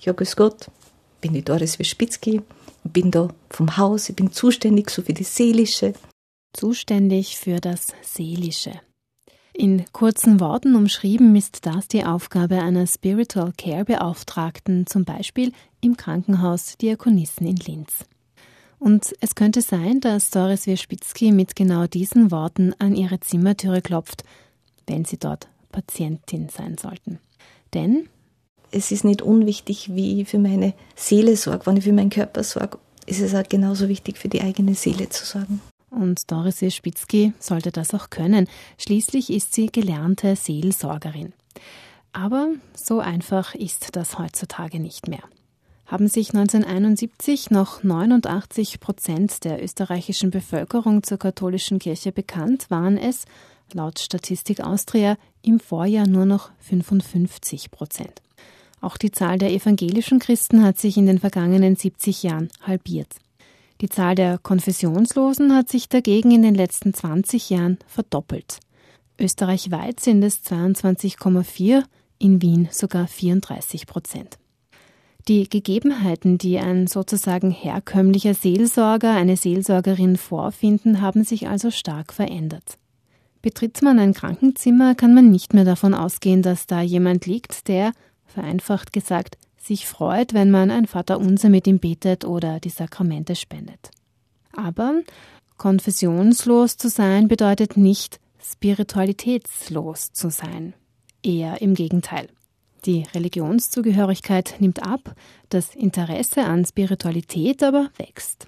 Ja, grüß Gott, bin die Doris Wispitzki, bin da vom Haus, ich bin zuständig so für die Seelische. Zuständig für das Seelische. In kurzen Worten umschrieben ist das die Aufgabe einer Spiritual Care Beauftragten, zum Beispiel im Krankenhaus Diakonissen in Linz. Und es könnte sein, dass Doris Wierspitzki mit genau diesen Worten an ihre Zimmertüre klopft, wenn sie dort Patientin sein sollten. Denn es ist nicht unwichtig, wie ich für meine Seele sorge, wenn ich für meinen Körper sorge, ist es auch genauso wichtig, für die eigene Seele zu sorgen. Und Doris Wierspitzki sollte das auch können. Schließlich ist sie gelernte Seelsorgerin. Aber so einfach ist das heutzutage nicht mehr haben sich 1971 noch 89 Prozent der österreichischen Bevölkerung zur katholischen Kirche bekannt, waren es, laut Statistik Austria, im Vorjahr nur noch 55 Prozent. Auch die Zahl der evangelischen Christen hat sich in den vergangenen 70 Jahren halbiert. Die Zahl der Konfessionslosen hat sich dagegen in den letzten 20 Jahren verdoppelt. Österreichweit sind es 22,4, in Wien sogar 34 Prozent. Die Gegebenheiten, die ein sozusagen herkömmlicher Seelsorger, eine Seelsorgerin vorfinden, haben sich also stark verändert. Betritt man ein Krankenzimmer, kann man nicht mehr davon ausgehen, dass da jemand liegt, der, vereinfacht gesagt, sich freut, wenn man ein Vaterunser mit ihm betet oder die Sakramente spendet. Aber konfessionslos zu sein bedeutet nicht spiritualitätslos zu sein. Eher im Gegenteil. Die Religionszugehörigkeit nimmt ab, das Interesse an Spiritualität aber wächst.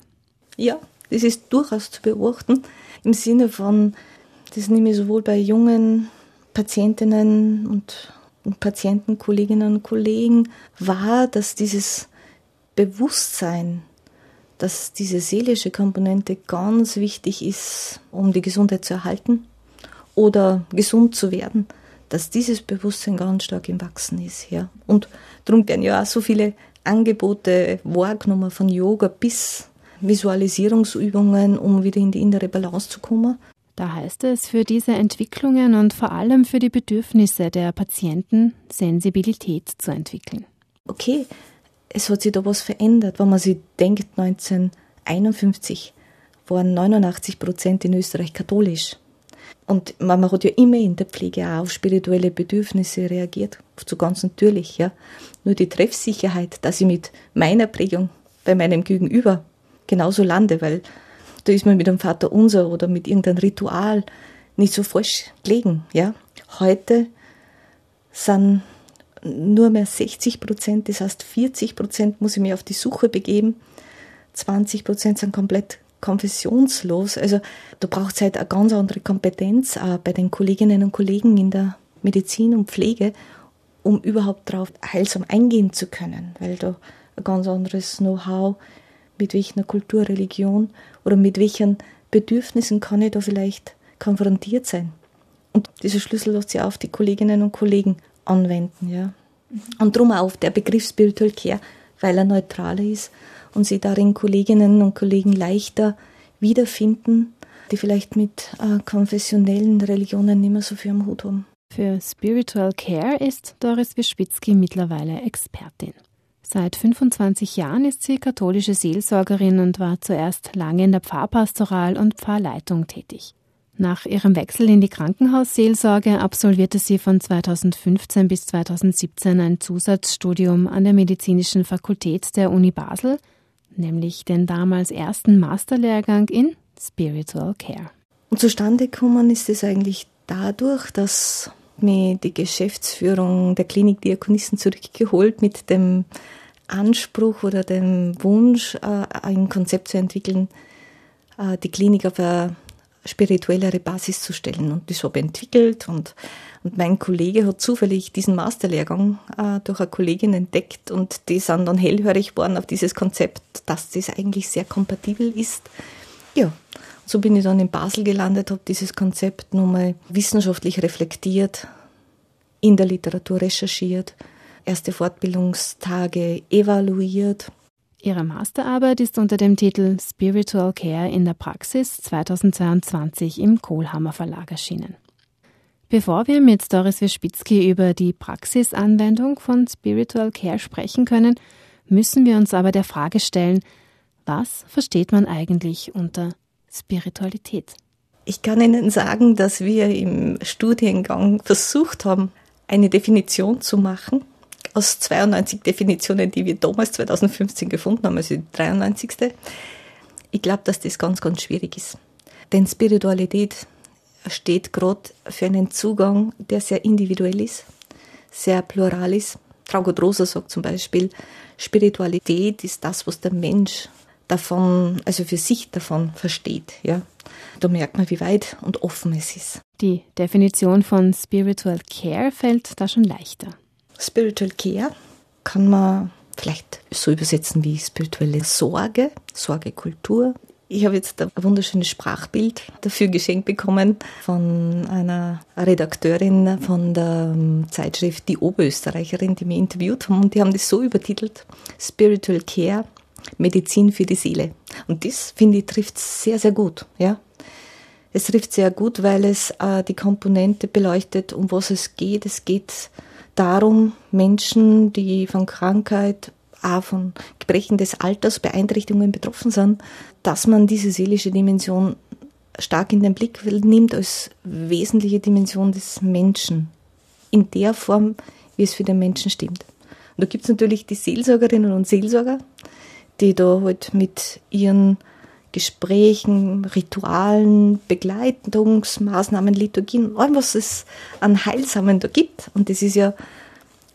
Ja, das ist durchaus zu beobachten im Sinne von, das nehme ich sowohl bei jungen Patientinnen und, und Patienten, Kolleginnen und Kollegen wahr, dass dieses Bewusstsein, dass diese seelische Komponente ganz wichtig ist, um die Gesundheit zu erhalten oder gesund zu werden dass dieses Bewusstsein ganz stark im Wachsen ist. Ja. Und darum werden ja auch so viele Angebote wahrgenommen von Yoga bis Visualisierungsübungen, um wieder in die innere Balance zu kommen. Da heißt es, für diese Entwicklungen und vor allem für die Bedürfnisse der Patienten Sensibilität zu entwickeln. Okay, es hat sich da was verändert, wenn man sich denkt, 1951 waren 89 Prozent in Österreich katholisch. Und man, hat ja immer in der Pflege auch auf spirituelle Bedürfnisse reagiert, so ganz natürlich, ja. Nur die Treffsicherheit, dass ich mit meiner Prägung bei meinem Gegenüber genauso lande, weil da ist man mit dem Vater unser oder mit irgendeinem Ritual nicht so falsch gelegen, ja. Heute sind nur mehr 60 Prozent, das heißt 40 Prozent muss ich mir auf die Suche begeben, 20 Prozent sind komplett konfessionslos. Also da braucht es halt eine ganz andere Kompetenz auch bei den Kolleginnen und Kollegen in der Medizin und Pflege, um überhaupt darauf heilsam eingehen zu können, weil da ein ganz anderes Know-how, mit welcher Kultur, Religion oder mit welchen Bedürfnissen kann ich da vielleicht konfrontiert sein. Und dieser Schlüssel lässt sich auf die Kolleginnen und Kollegen anwenden, ja. Und darum auch der Begriff Spiritual Care, weil er neutraler ist und sie darin Kolleginnen und Kollegen leichter wiederfinden, die vielleicht mit äh, konfessionellen Religionen nicht mehr so viel am Hut haben. Für Spiritual Care ist Doris Wischwitzki mittlerweile Expertin. Seit 25 Jahren ist sie katholische Seelsorgerin und war zuerst lange in der Pfarrpastoral und Pfarrleitung tätig. Nach ihrem Wechsel in die Krankenhausseelsorge absolvierte sie von 2015 bis 2017 ein Zusatzstudium an der Medizinischen Fakultät der Uni Basel nämlich den damals ersten Masterlehrgang in Spiritual Care. Und zustande gekommen ist es eigentlich dadurch, dass mir die Geschäftsführung der Klinik Diakonissen zurückgeholt mit dem Anspruch oder dem Wunsch, äh, ein Konzept zu entwickeln, äh, die Klinik auf eine spirituellere Basis zu stellen. Und das habe ich entwickelt und und mein Kollege hat zufällig diesen Masterlehrgang äh, durch eine Kollegin entdeckt und die sind dann hellhörig geworden auf dieses Konzept, dass das eigentlich sehr kompatibel ist. Ja, so bin ich dann in Basel gelandet, habe dieses Konzept nochmal wissenschaftlich reflektiert, in der Literatur recherchiert, erste Fortbildungstage evaluiert. Ihre Masterarbeit ist unter dem Titel Spiritual Care in der Praxis 2022 im Kohlhammer Verlag erschienen. Bevor wir mit Doris Wispitzki über die Praxisanwendung von Spiritual Care sprechen können, müssen wir uns aber der Frage stellen, was versteht man eigentlich unter Spiritualität? Ich kann Ihnen sagen, dass wir im Studiengang versucht haben, eine Definition zu machen aus 92 Definitionen, die wir damals 2015 gefunden haben, also die 93. Ich glaube, dass das ganz, ganz schwierig ist. Denn Spiritualität steht gerade für einen Zugang, der sehr individuell ist, sehr plural ist. Traugott Rosa sagt zum Beispiel, Spiritualität ist das, was der Mensch davon, also für sich davon versteht. Ja. Da merkt man, wie weit und offen es ist. Die Definition von Spiritual Care fällt da schon leichter. Spiritual Care kann man vielleicht so übersetzen wie spirituelle Sorge, Sorgekultur, ich habe jetzt ein wunderschönes Sprachbild dafür geschenkt bekommen von einer Redakteurin von der ähm, Zeitschrift Die Oberösterreicherin, die mir interviewt haben und die haben das so übertitelt, Spiritual Care, Medizin für die Seele. Und das, finde ich, trifft sehr, sehr gut, ja. Es trifft sehr gut, weil es äh, die Komponente beleuchtet, um was es geht. Es geht darum, Menschen, die von Krankheit auch von Gebrechen des Alters, Beeinträchtigungen betroffen sind, dass man diese seelische Dimension stark in den Blick nimmt als wesentliche Dimension des Menschen. In der Form, wie es für den Menschen stimmt. Und da gibt es natürlich die Seelsorgerinnen und Seelsorger, die da halt mit ihren Gesprächen, Ritualen, Begleitungsmaßnahmen, Liturgien, allem, was es an Heilsamen da gibt. Und das ist ja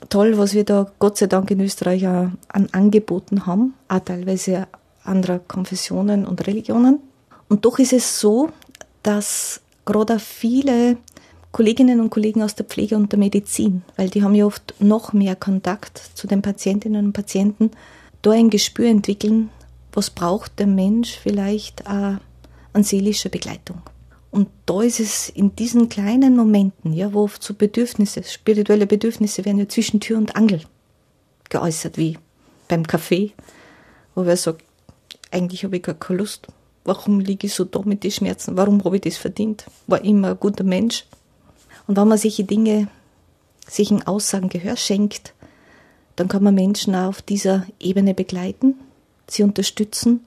toll, was wir da Gott sei Dank in Österreich an Angeboten haben, auch teilweise anderer Konfessionen und Religionen. Und doch ist es so, dass gerade viele Kolleginnen und Kollegen aus der Pflege und der Medizin, weil die haben ja oft noch mehr Kontakt zu den Patientinnen und Patienten, da ein Gespür entwickeln, was braucht der Mensch vielleicht auch an seelischer Begleitung. Und da ist es in diesen kleinen Momenten, ja, wo oft so Bedürfnisse, spirituelle Bedürfnisse werden ja zwischen Tür und Angel geäußert, wie beim Kaffee, wo wer sagt, eigentlich habe ich gar keine Lust. Warum liege ich so da mit den Schmerzen? Warum habe ich das verdient? War immer ein guter Mensch. Und wenn man solche Dinge, solchen Aussagen Gehör schenkt, dann kann man Menschen auf dieser Ebene begleiten, sie unterstützen,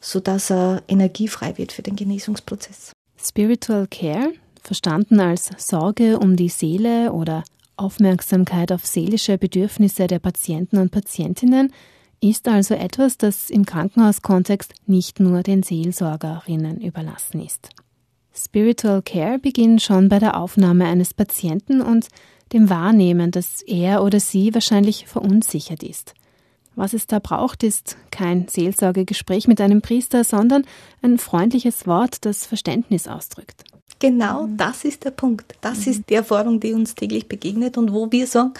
sodass er energiefrei wird für den Genesungsprozess. Spiritual Care, verstanden als Sorge um die Seele oder Aufmerksamkeit auf seelische Bedürfnisse der Patienten und Patientinnen, ist also etwas, das im Krankenhauskontext nicht nur den Seelsorgerinnen überlassen ist. Spiritual Care beginnt schon bei der Aufnahme eines Patienten und dem Wahrnehmen, dass er oder sie wahrscheinlich verunsichert ist. Was es da braucht, ist kein Seelsorgegespräch mit einem Priester, sondern ein freundliches Wort, das Verständnis ausdrückt. Genau mhm. das ist der Punkt. Das mhm. ist die Erfahrung, die uns täglich begegnet und wo wir sagen,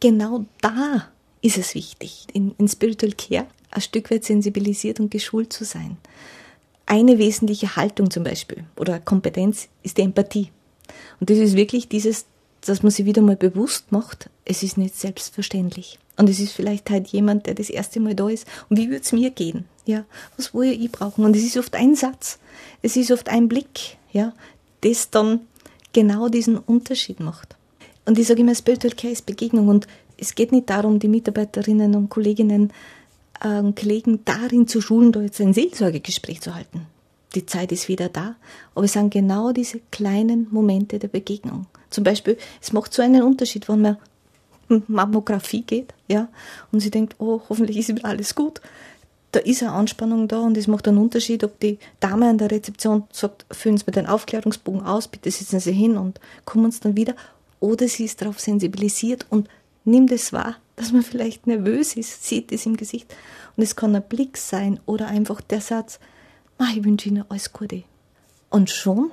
genau da ist es wichtig, in, in Spiritual Care ein Stück weit sensibilisiert und geschult zu sein. Eine wesentliche Haltung zum Beispiel oder Kompetenz ist die Empathie. Und das ist wirklich dieses, dass man sich wieder mal bewusst macht, es ist nicht selbstverständlich. Und es ist vielleicht halt jemand, der das erste Mal da ist. Und wie würde es mir gehen? Ja, was wollte ich brauchen? Und es ist oft ein Satz, es ist oft ein Blick, ja, das dann genau diesen Unterschied macht. Und ich sage immer, Spiritual Care ist Begegnung. Und es geht nicht darum, die Mitarbeiterinnen und Kolleginnen äh, und Kollegen darin zu schulen, da jetzt ein Seelsorgegespräch zu halten. Die Zeit ist wieder da. Aber es sind genau diese kleinen Momente der Begegnung. Zum Beispiel, es macht so einen Unterschied, wenn man Mammographie geht, ja, und sie denkt, oh, hoffentlich ist wieder alles gut. Da ist eine Anspannung da und es macht einen Unterschied, ob die Dame an der Rezeption sagt, füllen Sie mir den Aufklärungsbogen aus, bitte sitzen Sie hin und kommen Sie dann wieder. Oder sie ist darauf sensibilisiert und nimmt es wahr, dass man vielleicht nervös ist, sieht es im Gesicht. Und es kann ein Blick sein oder einfach der Satz, ich wünsche Ihnen alles Gute. Und schon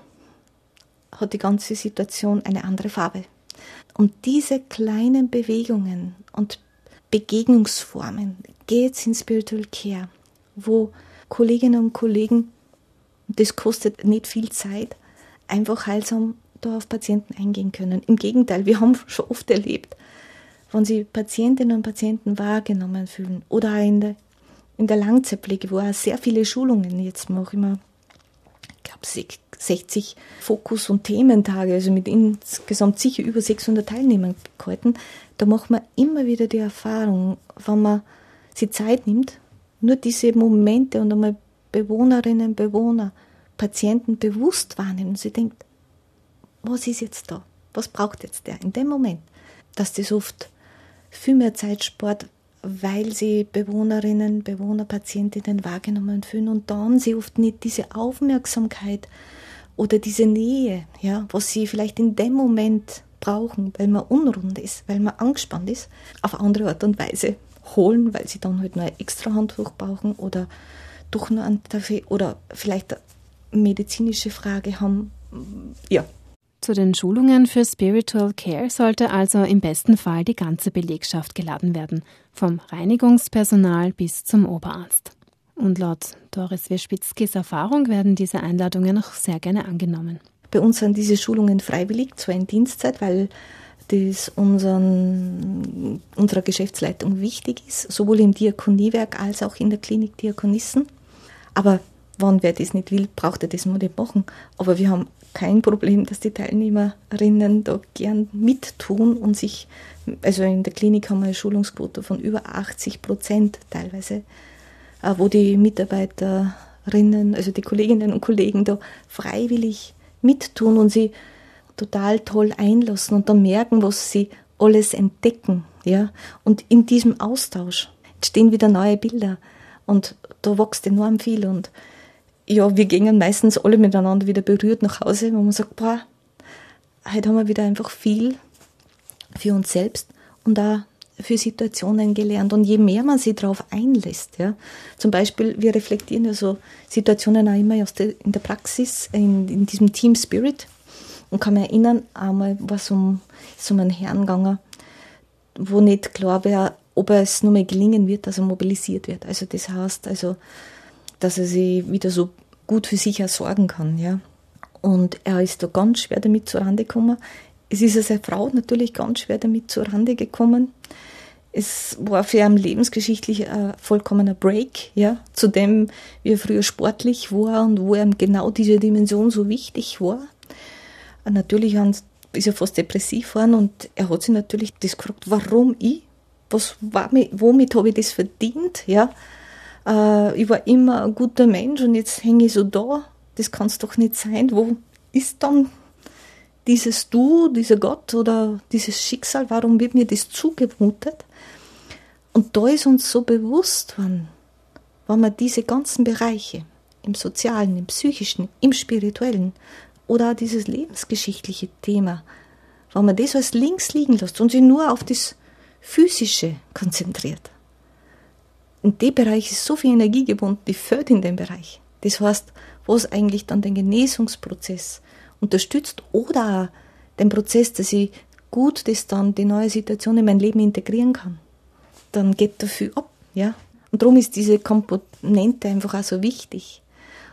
hat die ganze Situation eine andere Farbe. Und diese kleinen Bewegungen und Begegnungsformen geht es in Spiritual Care, wo Kolleginnen und Kollegen, das kostet nicht viel Zeit, einfach heilsam da auf Patienten eingehen können. Im Gegenteil, wir haben schon oft erlebt, wenn sie Patientinnen und Patienten wahrgenommen fühlen oder auch in der, in der Langzeitpflege, wo auch sehr viele Schulungen jetzt mache, immer, ich glaube, 60 Fokus- und Thementage, also mit insgesamt sicher über 600 Teilnehmern gehalten. Da macht man immer wieder die Erfahrung, wenn man sich Zeit nimmt, nur diese Momente und einmal Bewohnerinnen, Bewohner, Patienten bewusst wahrnehmen und sie denkt, was ist jetzt da? Was braucht jetzt der in dem Moment? Dass das oft viel mehr Zeit spart, weil sie Bewohnerinnen, Bewohner, Patientinnen wahrgenommen fühlen und dann sie oft nicht diese Aufmerksamkeit oder diese Nähe, ja, was sie vielleicht in dem Moment brauchen, weil man unrund ist, weil man angespannt ist, auf andere Art und Weise holen, weil sie dann halt nur ein extra Handtuch brauchen oder doch nur einen Kaffee oder vielleicht eine medizinische Frage haben. Ja, zu den Schulungen für Spiritual Care sollte also im besten Fall die ganze Belegschaft geladen werden, vom Reinigungspersonal bis zum Oberarzt. Und laut Doris Wierzbitzkis Erfahrung werden diese Einladungen auch sehr gerne angenommen. Bei uns sind diese Schulungen freiwillig, zwar in Dienstzeit, weil das unseren, unserer Geschäftsleitung wichtig ist, sowohl im Diakoniewerk als auch in der Klinik Diakonissen. Aber wenn wer das nicht will, braucht er das mal nicht machen. Aber wir haben kein Problem, dass die Teilnehmerinnen da gern mittun und sich, also in der Klinik haben wir eine Schulungsquote von über 80 Prozent teilweise, wo die Mitarbeiterinnen, also die Kolleginnen und Kollegen da freiwillig mittun und sie total toll einlassen und dann merken, was sie alles entdecken, ja. Und in diesem Austausch entstehen wieder neue Bilder und da wächst enorm viel und ja, wir gingen meistens alle miteinander wieder berührt nach Hause, wo man sagt, boah, heute haben wir wieder einfach viel für uns selbst und auch für Situationen gelernt. Und je mehr man sich darauf einlässt, ja, zum Beispiel, wir reflektieren ja so Situationen auch immer aus der, in der Praxis, in, in diesem Team Spirit. Und kann mich erinnern, einmal war es um, um einen Herrn gegangen, wo nicht klar wäre, ob es nur mehr gelingen wird, dass er mobilisiert wird. Also das heißt, also dass er sich wieder so gut für sich sorgen kann, ja. Und er ist da ganz schwer damit zurande gekommen. Es ist seine Frau natürlich ganz schwer damit zurande gekommen. Es war für ihn lebensgeschichtlich ein vollkommener Break, ja, zu dem, wie er früher sportlich war und wo ihm genau diese Dimension so wichtig war. Natürlich ist er fast depressiv geworden und er hat sich natürlich das gefragt, warum ich? Was war, womit habe ich das verdient? Ja, äh, ich war immer ein guter Mensch und jetzt hänge ich so da. Das kann es doch nicht sein. Wo ist dann dieses Du, dieser Gott oder dieses Schicksal? Warum wird mir das zugemutet? Und da ist uns so bewusst, wann, wann man diese ganzen Bereiche im sozialen, im psychischen, im spirituellen oder auch dieses lebensgeschichtliche Thema, wenn man das als links liegen lässt und sich nur auf das Physische konzentriert, in dem Bereich ist so viel Energie gebunden, die fällt in dem Bereich. Das heißt, was eigentlich dann den Genesungsprozess unterstützt oder den Prozess, dass ich gut das dann, die neue Situation in mein Leben integrieren kann, dann geht dafür ab, ja. Und darum ist diese Komponente einfach auch so wichtig.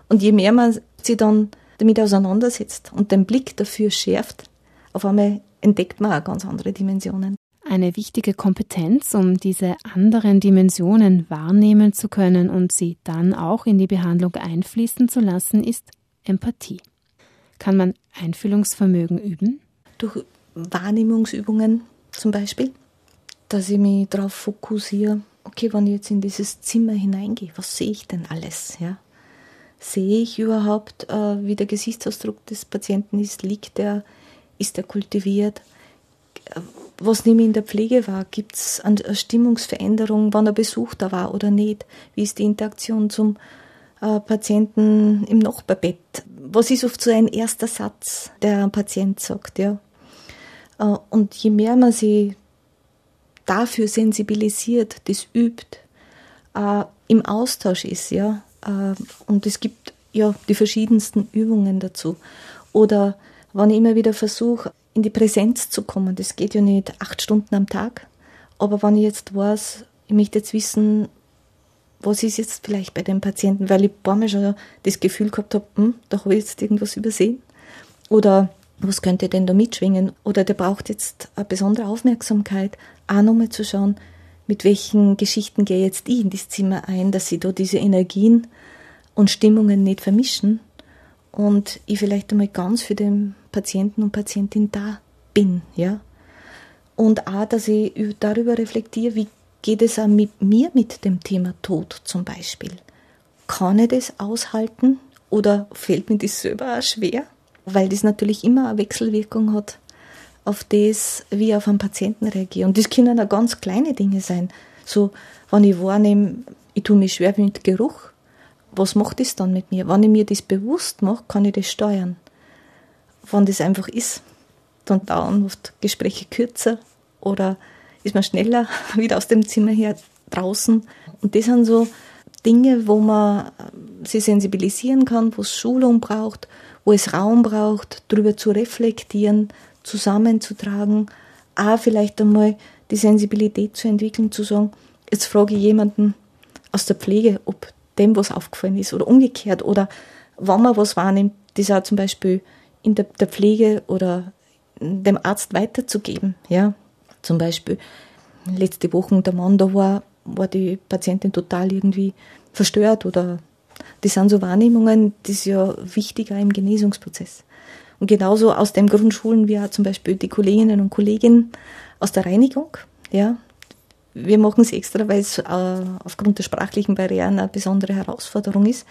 Und je mehr man sich dann damit auseinandersetzt und den Blick dafür schärft, auf einmal entdeckt man auch ganz andere Dimensionen. Eine wichtige Kompetenz, um diese anderen Dimensionen wahrnehmen zu können und sie dann auch in die Behandlung einfließen zu lassen, ist Empathie. Kann man Einfühlungsvermögen üben? Durch Wahrnehmungsübungen zum Beispiel, dass ich mich darauf fokussiere, okay, wenn ich jetzt in dieses Zimmer hineingehe, was sehe ich denn alles? Ja? Sehe ich überhaupt, äh, wie der Gesichtsausdruck des Patienten ist? Liegt er? Ist er kultiviert? was nehme ich in der Pflege wahr? Gibt es eine Stimmungsveränderung, wann ein Besuch da war oder nicht? Wie ist die Interaktion zum äh, Patienten im Nachbarbett? Was ist oft so ein erster Satz, der ein Patient sagt, ja? Äh, und je mehr man sich dafür sensibilisiert, das übt, äh, im Austausch ist, ja, äh, und es gibt ja die verschiedensten Übungen dazu. Oder wenn ich immer wieder versuche, in die Präsenz zu kommen. Das geht ja nicht acht Stunden am Tag. Aber wenn ich jetzt weiß, ich möchte jetzt wissen, was ist jetzt vielleicht bei dem Patienten, weil ich ein paar Mal schon das Gefühl gehabt habe, hm, da habe ich jetzt irgendwas übersehen. Oder was könnte denn da mitschwingen? Oder der braucht jetzt eine besondere Aufmerksamkeit, auch nochmal zu schauen, mit welchen Geschichten gehe jetzt ich in das Zimmer ein, dass sie da diese Energien und Stimmungen nicht vermischen und ich vielleicht einmal ganz für den Patienten und Patientin da bin, ja. Und auch, dass ich darüber reflektiere, wie geht es auch mit mir mit dem Thema Tod zum Beispiel. Kann ich das aushalten oder fällt mir das selber auch schwer? Weil das natürlich immer eine Wechselwirkung hat auf das, wie ich auf einen Patienten reagiere. Und das können auch ganz kleine Dinge sein. So, wenn ich wahrnehme, ich tue mich schwer mit Geruch, was macht das dann mit mir? Wenn ich mir das bewusst mache, kann ich das steuern. Wenn das einfach ist, dann dauern oft Gespräche kürzer oder ist man schneller wieder aus dem Zimmer her draußen. Und das sind so Dinge, wo man sich sensibilisieren kann, wo es Schulung braucht, wo es Raum braucht, darüber zu reflektieren, zusammenzutragen, auch vielleicht einmal die Sensibilität zu entwickeln, zu sagen, jetzt frage ich jemanden aus der Pflege, ob dem was aufgefallen ist oder umgekehrt oder wenn man was wahrnimmt, das auch zum Beispiel in der, der Pflege oder dem Arzt weiterzugeben. Ja, zum Beispiel letzte Woche der Mann da war, war die Patientin total irgendwie verstört oder das sind so Wahrnehmungen, das ist ja wichtiger im Genesungsprozess. Und genauso aus dem Grund schulen wir zum Beispiel die Kolleginnen und Kollegen aus der Reinigung. Ja, wir machen es extra, weil es äh, aufgrund der sprachlichen Barrieren eine besondere Herausforderung ist.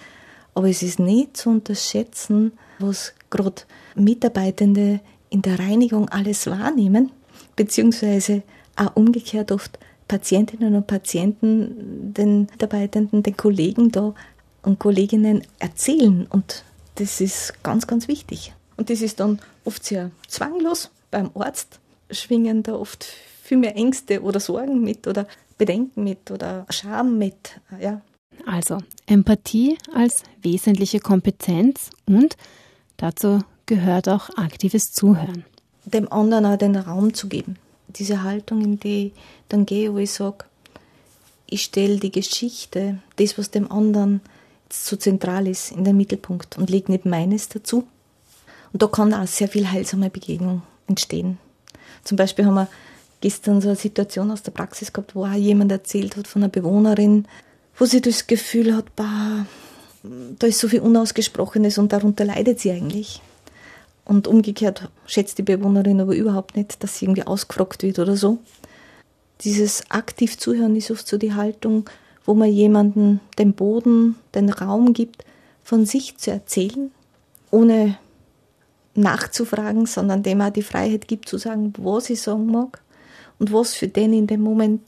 Aber es ist nicht zu unterschätzen, was gerade Mitarbeitende in der Reinigung alles wahrnehmen, beziehungsweise auch umgekehrt oft Patientinnen und Patienten, den Mitarbeitenden, den Kollegen da und Kolleginnen erzählen. Und das ist ganz, ganz wichtig. Und das ist dann oft sehr zwanglos. Beim Arzt schwingen da oft viel mehr Ängste oder Sorgen mit oder Bedenken mit oder Scham mit. Ja. Also Empathie als wesentliche Kompetenz und dazu gehört auch aktives Zuhören. Dem anderen auch den Raum zu geben. Diese Haltung, in die ich dann gehe, wo ich sage, ich stelle die Geschichte, das, was dem anderen so zentral ist, in den Mittelpunkt und lege nicht meines dazu. Und da kann auch sehr viel heilsame Begegnung entstehen. Zum Beispiel haben wir gestern so eine Situation aus der Praxis gehabt, wo auch jemand erzählt hat von einer Bewohnerin, wo sie das Gefühl hat, bah, da ist so viel Unausgesprochenes und darunter leidet sie eigentlich. Und umgekehrt schätzt die Bewohnerin aber überhaupt nicht, dass sie irgendwie ausgefragt wird oder so. Dieses aktiv Zuhören ist oft so die Haltung, wo man jemanden den Boden, den Raum gibt, von sich zu erzählen, ohne nachzufragen, sondern dem auch die Freiheit gibt zu sagen, was ich sagen mag und was für den in dem Moment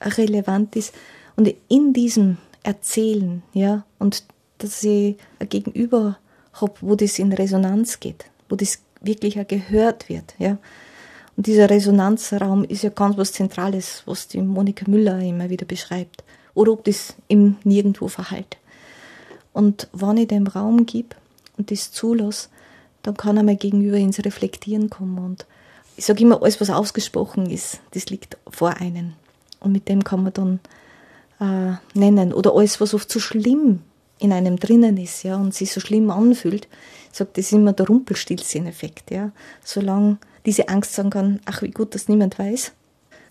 relevant ist. Und in diesem Erzählen, ja, und dass ich ein Gegenüber habe, wo das in Resonanz geht, wo das wirklich auch gehört wird, ja. Und dieser Resonanzraum ist ja ganz was Zentrales, was die Monika Müller immer wieder beschreibt. Oder ob das im Nirgendwo verhallt. Und wenn ich dem Raum gebe und das zulasse, dann kann einmal gegenüber ins Reflektieren kommen und ich sage immer, alles, was ausgesprochen ist, das liegt vor einem. Und mit dem kann man dann äh, nennen. Oder alles, was oft so schlimm in einem drinnen ist, ja, und sich so schlimm anfühlt, sage, das ist immer der Rumpelstilzchen-Effekt, ja. Solange diese Angst sagen kann, ach, wie gut, dass niemand weiß.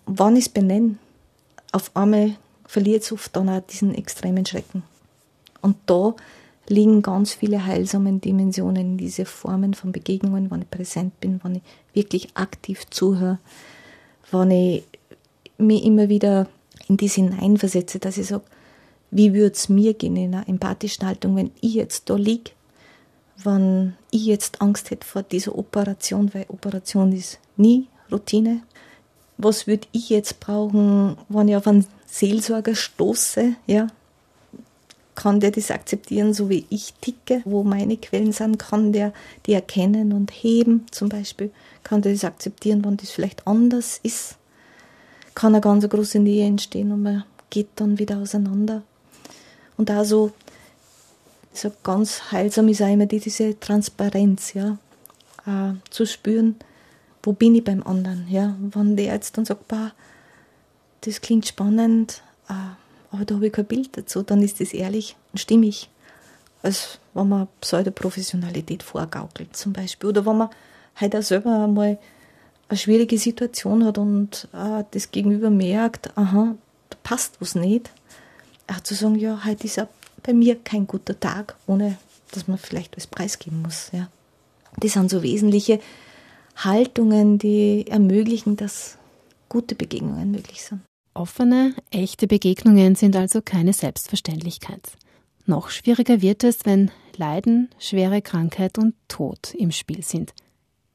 wann ich es benenne, auf einmal verliert es oft dann auch diesen extremen Schrecken. Und da liegen ganz viele heilsame Dimensionen in diese Formen von Begegnungen, wenn ich präsent bin, wenn ich wirklich aktiv zuhöre, wenn ich mich immer wieder in das hineinversetze, dass ich sage, wie würde es mir gehen in einer empathischen Haltung, wenn ich jetzt da liege, wenn ich jetzt Angst hätte vor dieser Operation, weil Operation ist nie Routine. Was würde ich jetzt brauchen, wenn ich auf einen Seelsorger stoße, ja, kann der das akzeptieren, so wie ich ticke, wo meine Quellen sind, kann der die erkennen und heben zum Beispiel, kann der das akzeptieren, wenn das vielleicht anders ist, kann eine ganz große Nähe entstehen und man geht dann wieder auseinander. Und da so, so ganz heilsam ist auch immer die, diese Transparenz, ja, äh, zu spüren, wo bin ich beim anderen, ja, wenn der jetzt dann sagt, bah, das klingt spannend, äh, aber da habe ich kein Bild dazu, dann ist das ehrlich und stimmig, als wenn man Pseudoprofessionalität vorgaukelt zum Beispiel. Oder wenn man halt auch selber einmal eine schwierige Situation hat und äh, das Gegenüber merkt, aha, da passt was nicht. Auch zu sagen, ja, heute ist auch bei mir kein guter Tag, ohne dass man vielleicht was preisgeben muss. Ja. Das sind so wesentliche Haltungen, die ermöglichen, dass gute Begegnungen möglich sind. Offene, echte Begegnungen sind also keine Selbstverständlichkeit. Noch schwieriger wird es, wenn Leiden, schwere Krankheit und Tod im Spiel sind.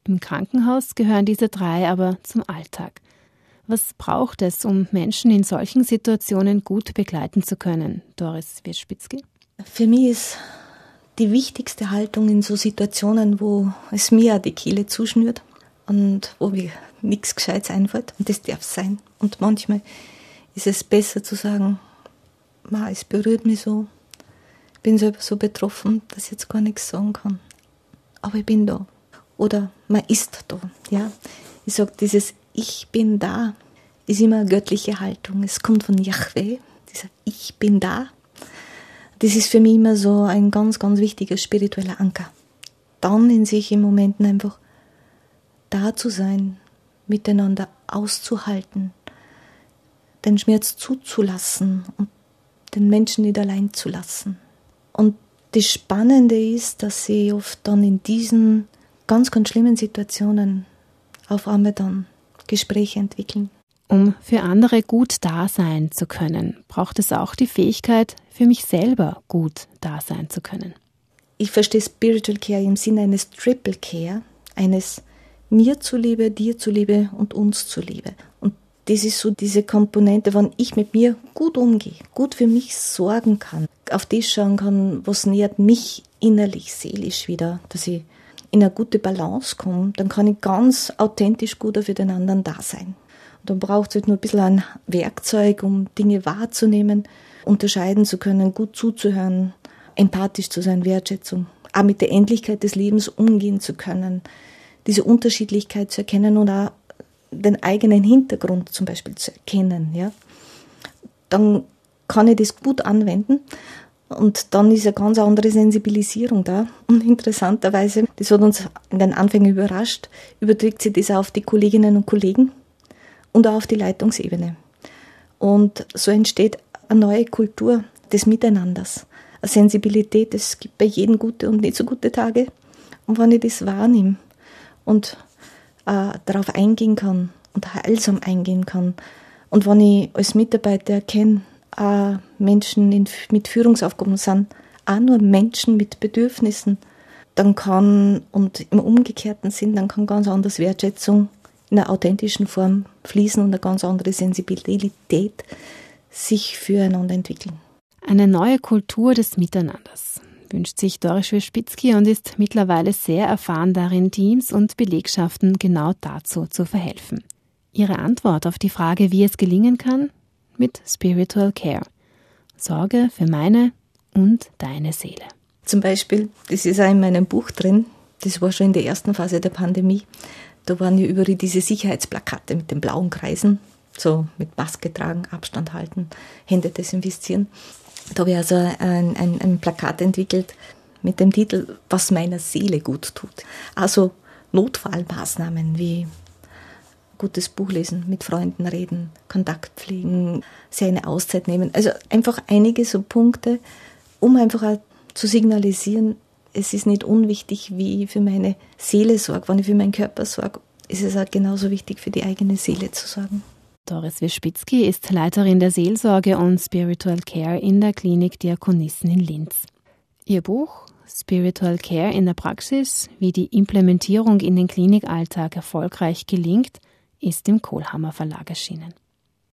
Im Krankenhaus gehören diese drei aber zum Alltag. Was braucht es, um Menschen in solchen Situationen gut begleiten zu können, Doris Wirspitzki? Für mich ist die wichtigste Haltung in so Situationen, wo es mir die Kehle zuschnürt und wo mir nichts Gescheites einfällt. Und das darf sein. Und manchmal ist es besser zu sagen, Ma, es berührt mich so. Ich bin selber so betroffen, dass ich jetzt gar nichts sagen kann. Aber ich bin da. Oder man ist da. Ja? Ich sage, dieses Ich bin da ist immer eine göttliche Haltung. Es kommt von Yahweh, dieser Ich bin da. Das ist für mich immer so ein ganz, ganz wichtiger spiritueller Anker. Dann in sich im Momenten einfach da zu sein, miteinander auszuhalten, den Schmerz zuzulassen und den Menschen nicht allein zu lassen. Und das Spannende ist, dass sie oft dann in diesen ganz, ganz schlimmen Situationen auf einmal dann Gespräche entwickeln. Um für andere gut da sein zu können, braucht es auch die Fähigkeit, für mich selber gut da sein zu können. Ich verstehe Spiritual Care im Sinne eines Triple Care, eines mir zuliebe, dir zuliebe und uns zuliebe. Und das ist so diese Komponente, wenn ich mit mir gut umgehe, gut für mich sorgen kann, auf das schauen kann, was nährt mich innerlich, seelisch wieder, dass ich in eine gute Balance komme, dann kann ich ganz authentisch gut für den anderen da sein. Und dann braucht es halt nur ein bisschen ein Werkzeug, um Dinge wahrzunehmen, unterscheiden zu können, gut zuzuhören, empathisch zu sein, Wertschätzung, auch mit der Endlichkeit des Lebens umgehen zu können, diese Unterschiedlichkeit zu erkennen und auch den eigenen Hintergrund zum Beispiel zu erkennen, ja, dann kann ich das gut anwenden und dann ist eine ganz andere Sensibilisierung da. Und interessanterweise, das hat uns in den Anfängen überrascht, überträgt sich das auf die Kolleginnen und Kollegen und auch auf die Leitungsebene. Und so entsteht eine neue Kultur des Miteinanders, eine Sensibilität. Es gibt bei jedem gute und nicht so gute Tage. Und wenn ich das wahrnehme und äh, darauf eingehen kann und heilsam eingehen kann, und wenn ich als Mitarbeiter erkenne, äh, Menschen in, mit Führungsaufgaben sind auch nur Menschen mit Bedürfnissen, dann kann, und im umgekehrten Sinn, dann kann ganz anders Wertschätzung in einer authentischen Form fließen und eine ganz andere Sensibilität sich füreinander entwickeln. Eine neue Kultur des Miteinanders wünscht sich Doris Schwispitzki und ist mittlerweile sehr erfahren darin, Teams und Belegschaften genau dazu zu verhelfen. Ihre Antwort auf die Frage, wie es gelingen kann, mit Spiritual Care. Sorge für meine und deine Seele. Zum Beispiel, das ist auch in meinem Buch drin, das war schon in der ersten Phase der Pandemie, da waren ja überall diese Sicherheitsplakate mit den blauen Kreisen, so mit Maske tragen, Abstand halten, Hände desinfizieren. Da habe ich also ein, ein, ein Plakat entwickelt mit dem Titel Was meiner Seele gut tut. Also Notfallmaßnahmen wie gutes Buch lesen, mit Freunden reden, Kontakt pflegen, sich eine Auszeit nehmen. Also einfach einige so Punkte, um einfach zu signalisieren, es ist nicht unwichtig, wie ich für meine Seele sorge. Wenn ich für meinen Körper sorge, ist es auch genauso wichtig, für die eigene Seele zu sorgen. Doris Wispitzki ist Leiterin der Seelsorge und Spiritual Care in der Klinik Diakonissen in Linz. Ihr Buch Spiritual Care in der Praxis, wie die Implementierung in den Klinikalltag erfolgreich gelingt, ist im Kohlhammer Verlag erschienen.